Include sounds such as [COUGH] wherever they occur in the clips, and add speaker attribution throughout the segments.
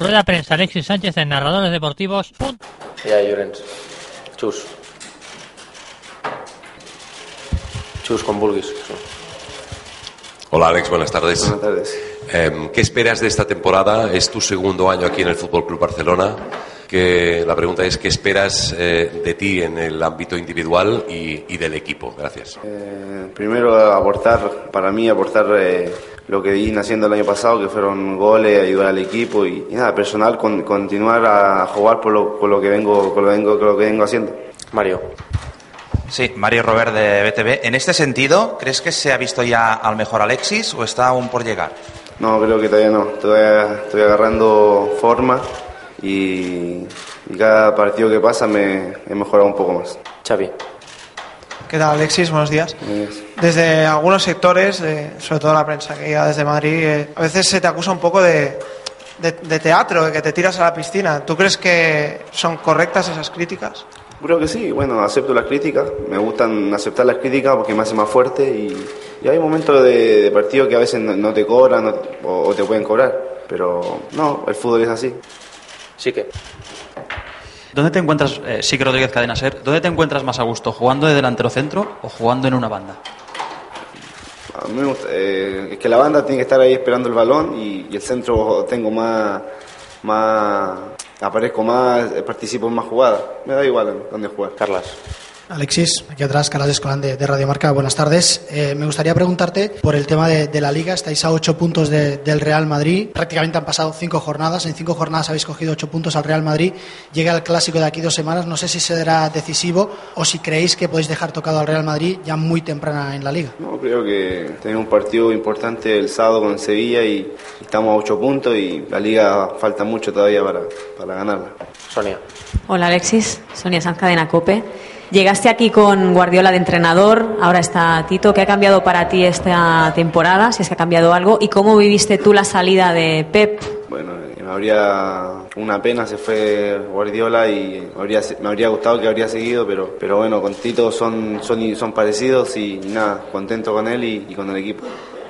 Speaker 1: Rueda prensa Alexis Sánchez en Narradores Deportivos. Punto.
Speaker 2: Ja, Llorenç. Xus. Xus, com vulguis.
Speaker 3: Hola Alex, buenas tardes.
Speaker 4: Buenas tardes.
Speaker 3: Eh, ¿Qué esperas de esta temporada? Es tu segundo año aquí en el Fútbol Club Barcelona. Que la pregunta es qué esperas eh, de ti en el ámbito individual y, y del equipo. Gracias.
Speaker 4: Eh, primero aportar, para mí aportar eh, lo que vine haciendo el año pasado, que fueron goles, ayudar al equipo y, y nada, personal, con- continuar a jugar por lo, por lo que vengo, por lo, vengo, por lo que vengo haciendo.
Speaker 2: Mario.
Speaker 5: Sí, Mario Robert de BTV. En este sentido, ¿crees que se ha visto ya al mejor Alexis o está aún por llegar?
Speaker 4: No, creo que todavía no, todavía estoy agarrando forma y, y cada partido que pasa me he mejorado un poco más.
Speaker 2: Xavi.
Speaker 6: ¿Qué tal, Alexis? Buenos días.
Speaker 4: Gracias.
Speaker 6: Desde algunos sectores, eh, sobre todo la prensa que llega desde Madrid, eh, a veces se te acusa un poco de, de- de teatro, de que te tiras a la piscina. ¿Tú crees que son correctas esas críticas?
Speaker 4: Creo que sí, bueno, acepto las críticas, me gustan aceptar las críticas porque me hace más fuerte y, y hay momentos de, de partido que a veces no, no te cobran no- o, o te pueden cobrar, pero no, el fútbol es así.
Speaker 2: Sí que.
Speaker 7: ¿Dónde te encuentras, eh, sí que Rodríguez Cadena Ser, ¿dónde te encuentras más a gusto? ¿Jugando de delantero centro o jugando en una banda?
Speaker 4: Me gusta, eh, es que la banda tiene que estar ahí esperando el balón y, el centro tengo más, más, aparezco más, eh, participo en más jugadas, me da igual dónde jugar.
Speaker 2: Carlas.
Speaker 8: Alexis, aquí atrás, Calas Escolán de, de Radio Marca, buenas tardes. Eh, me gustaría preguntarte por el tema de, de la Liga. Estáis a ocho puntos de- del Real Madrid. Prácticamente han pasado cinco jornadas. En cinco jornadas habéis cogido ocho puntos al Real Madrid. Llega el clásico de aquí dos semanas. No sé si será decisivo o si creéis que podéis dejar tocado al Real Madrid ya muy temprana en la Liga.
Speaker 4: No, creo que tenemos un partido importante el sábado con Sevilla y estamos a ocho puntos y la liga falta mucho todavía para, para ganarla.
Speaker 2: Sonia.
Speaker 9: Hola Alexis, Sonia Sanz Cadena Cope. Llegaste aquí con Guardiola de entrenador, ahora está Tito. ¿Qué ha cambiado para ti esta temporada? Si es que ha cambiado algo. ¿Y cómo viviste tú la salida de Pep?
Speaker 4: Bueno, eh, me habría una pena se fue Guardiola y me habría, me habría gustado que habría seguido, pero, pero bueno, con Tito son, son, son parecidos y, nada, contento con él y, y con el equipo.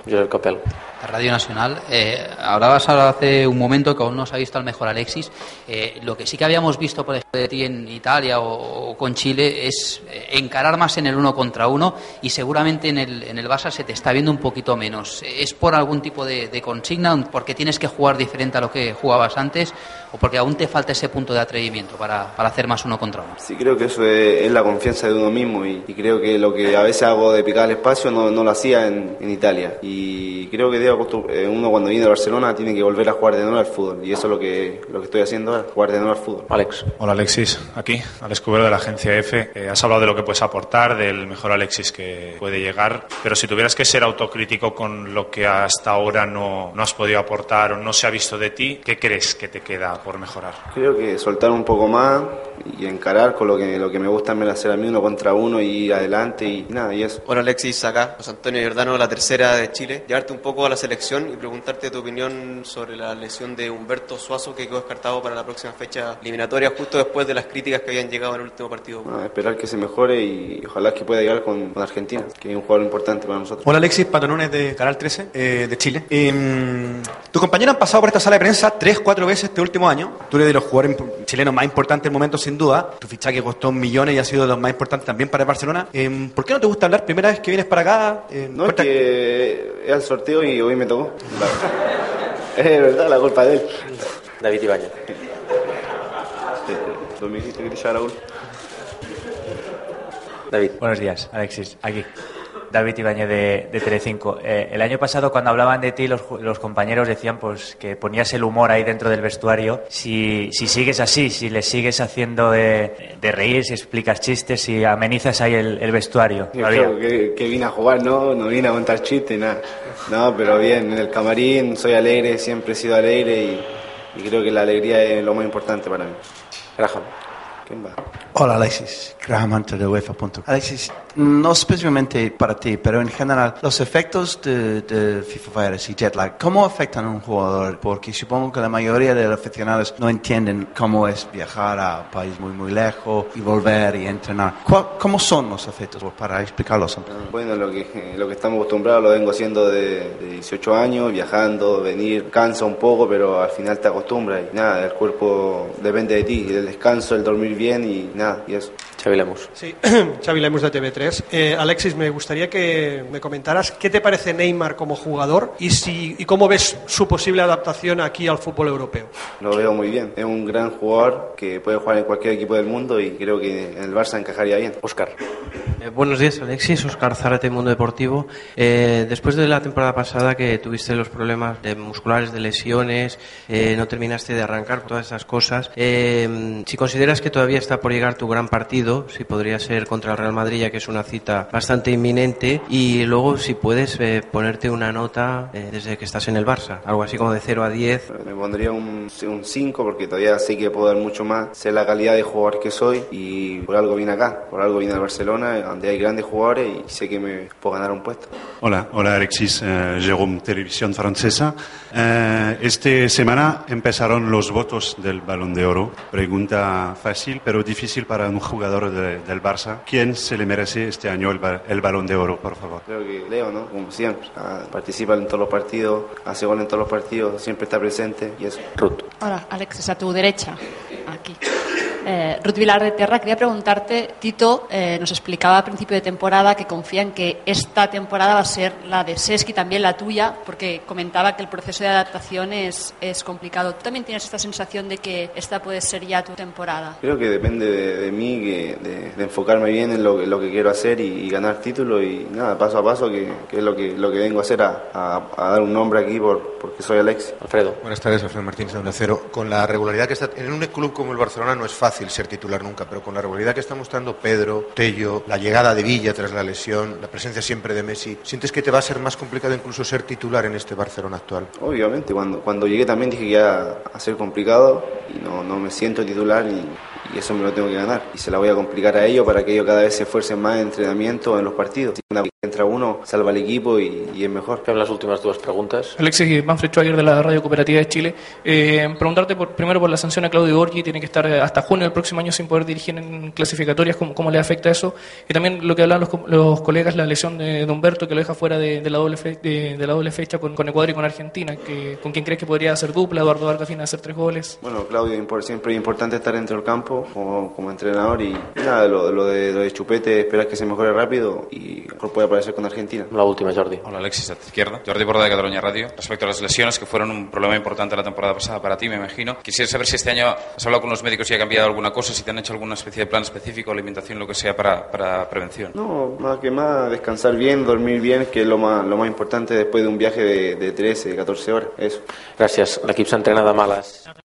Speaker 2: Joel Capel.
Speaker 7: La Radio Nacional. Eh, hablabas ahora hace un momento que aún no se ha visto al mejor Alexis. Eh, lo que sí que habíamos visto, por ejemplo, de ti en Italia o, o con Chile es eh, encarar más en el uno contra uno y seguramente en el, en el Barça se te está viendo un poquito menos. ¿Es por algún tipo de, de consigna? ¿Porque tienes que jugar diferente a lo que jugabas antes? ¿O porque aún te falta ese punto de atrevimiento para, para hacer más uno contra uno?
Speaker 4: Sí, creo que eso es, es la confianza de uno mismo y, y creo que lo que a veces hago de picar el espacio no, no lo hacía en, en Italia. Y creo que eh, uno cuando viene a Barcelona tiene que volver a jugar de nuevo al fútbol y eso es lo que, lo que estoy haciendo ahora, jugar de nuevo al fútbol.
Speaker 2: Alex.
Speaker 10: Hola Alexis, aquí, Alex Cubero de la agencia F. Eh, has hablado de lo que puedes aportar, del mejor Alexis que puede llegar, pero si tuvieras que ser autocrítico con lo que hasta ahora no, no has podido aportar o no se ha visto de ti, ¿qué crees que te queda por mejorar?
Speaker 4: Creo que soltar un poco más y encarar con lo que, lo que me gusta me hacer a mí uno contra uno y ir adelante y nada, y eso.
Speaker 11: Hola Alexis, acá José Antonio Giordano, la tercera de Chile. Llevarte un poco a la selección y preguntarte tu opinión sobre la lesión de Humberto Suazo que quedó descartado para la próxima fecha eliminatoria justo después de las críticas que habían llegado en el último partido.
Speaker 4: Nada, esperar que se mejore y ojalá que pueda llegar con, con Argentina, que es un jugador importante para nosotros.
Speaker 12: Hola Alexis, Patonones de Canal 13 eh, de Chile. Eh, tu compañero han pasado por esta sala de prensa tres, cuatro veces este último año. Tú eres de los jugadores chilenos más importantes del momento, sin duda. Tu fichaje costó millones y ha sido de los más importantes también para el Barcelona. Eh, ¿Por qué no te gusta hablar? Primera vez que vienes para acá. Eh,
Speaker 4: No, es que es el sorteo y hoy me tocó. [LAUGHS] Es verdad, la culpa de él.
Speaker 2: David Ibáñez.
Speaker 4: Echara la culpa.
Speaker 2: David.
Speaker 13: Buenos días, Alexis. Aquí. David Ibañez de, de Telecinco. Eh, el año pasado, cuando hablaban de ti, los, compañeros decían pues que ponías el humor ahí dentro del vestuario. Si, si sigues así, si le sigues haciendo de, de reír, si explicas chistes, si amenizas ahí el, el vestuario.
Speaker 4: Yo
Speaker 13: todavía.
Speaker 4: creo que, que vine a jugar, no, no vine a contar chistes, nada. No, pero bien, en el camarín soy alegre, siempre he sido alegre y, y creo que la alegría es lo más importante para mí.
Speaker 2: Graham.
Speaker 4: ¿Quién va?
Speaker 14: Hola Alexis, Graham Hunter de UEFA.com. Alexis, no específicamente para ti, pero en general, los efectos de, de FIFA Virus y jet lag, ¿cómo afectan a un jugador? Porque supongo que la mayoría de los aficionados no entienden cómo es viajar a un país muy, muy lejos y volver y entrenar. ¿Cuál- ¿Cómo son los efectos? Para explicarlos. un poco.
Speaker 4: Bueno, lo que, lo que estamos acostumbrados lo vengo haciendo de, de 18 años, viajando, venir, cansa un poco, pero al final te acostumbras y nada, el cuerpo depende de ti, el descanso, el dormir bien y nada, y eso.
Speaker 2: Xavi Lemus.
Speaker 15: Sí, [CLEARS THROAT] Xavi Lemus de TV3. Eh, Alexis, me gustaría que me comentaras qué te parece Neymar como jugador y, si, y cómo ves su posible adaptación aquí al fútbol europeo.
Speaker 4: Lo veo muy bien. Es un gran jugador que puede jugar en cualquier equipo del mundo y creo que en el Barça encajaría bien.
Speaker 2: Oscar.
Speaker 16: Eh, buenos días, Alexis. Oscar Zárate, Mundo Deportivo. Eh, después de la temporada pasada que tuviste los problemas de musculares, de lesiones, eh, no terminaste de arrancar todas esas cosas, eh, si consideras que todavía está por llegar tu gran partido, si podría ser contra el Real Madrid, ya que es una cita bastante inminente, y luego si puedes eh, ponerte una nota eh, desde que estás en el Barça, algo así como de 0 a 10.
Speaker 4: Me pondría un 5 porque todavía sé que puedo dar mucho más. Sé la calidad de jugador que soy y por algo vine acá, por algo vine al Barcelona, donde hay grandes jugadores y sé que me puedo ganar un puesto.
Speaker 17: Hola, hola Alexis, eh, Jérôme, Televisión Francesa. Eh, esta semana empezaron los votos del Balón de Oro. Pregunta fácil, pero difícil para un jugador de- del Barça. ¿Quién se le merece este año el, ba- el Balón de Oro, por favor?
Speaker 4: Creo que Leo, ¿no? Como siempre, ah, participa en todos los partidos, hace gol en todos los partidos, siempre está presente y eso.
Speaker 2: Ruth.
Speaker 18: Hola, Alexis, a tu derecha, aquí. Eh, Ruth Vilar de Terra, quería preguntarte, Tito eh, nos explicaba a principio de temporada que confía en que esta temporada va a ser la de Sesky, también la tuya, porque comentaba que el proceso de adaptación es, es complicado. ¿Tú también tienes esta sensación de que esta puede ser ya tu temporada?
Speaker 4: Creo que depende de, de mí, que- de, de enfocarme bien en lo, que- lo que quiero hacer y, y ganar títulos y nada, paso a paso, que, que es lo que, lo que vengo a hacer, a, a- a dar un nombre aquí por, porque soy Alex.
Speaker 2: Alfredo.
Speaker 19: Buenas tardes, Alfredo Martínez de Cero. Con la regularidad que está en un club como el Barcelona no es fácil ser titular nunca, pero con la regularidad que está mostrando Pedro, Tello, la llegada de Villa tras la lesión, la presencia siempre de Messi, ¿sientes que te va a ser más complicado incluso ser titular en este Barcelona actual?
Speaker 4: Obviamente, cuando, cuando llegué también dije que iba a ser complicado y no, no me siento titular y, eso me lo tengo que ganar. Y se la voy a complicar a ellos para que ellos cada vez se esfuercen más en entrenamiento, en los partidos. Entra uno, salva al equipo y, y es mejor.
Speaker 2: las últimas dos preguntas.
Speaker 20: Alexis Manfred Schwager de la Radio Cooperativa de Chile. Eh, preguntarte por, primero por la sanción a Claudio Borghi, tiene que estar eh, hasta junio del próximo año sin poder dirigir en clasificatorias, ¿cómo, cómo le afecta eso? Y también lo que hablaban los, co- los colegas, la lesión de, de Humberto, que lo deja fuera de, de la, doble fe- de, de la doble fecha con, con Ecuador y con Argentina. Que, ¿Con quién crees que podría hacer dupla? Eduardo Vargas viene a hacer tres goles.
Speaker 4: Bueno, Claudio, siempre es importante estar dentro del campo como, como entrenador y nada, lo, lo de, lo de Chupete, esperar que se mejore rápido y mejor puede aparecer con Argentina.
Speaker 2: La última, Jordi.
Speaker 21: Hola Alexis, a tu izquierda. Jordi Borda de Cataluña Radio. Respecto a las lesiones, que fueron un problema importante la temporada pasada para ti, me imagino. Quisiera saber si este año has hablado con los médicos y ha cambiado alguna cosa, si te han hecho alguna especie de plan específico, alimentación, lo que sea, para, para prevención.
Speaker 4: No, más que más, descansar bien, dormir bien, que es lo más, lo más importante después de un viaje de, de 13, 14 horas. Eso.
Speaker 2: Gràcies. L'equip s'entrena demà a les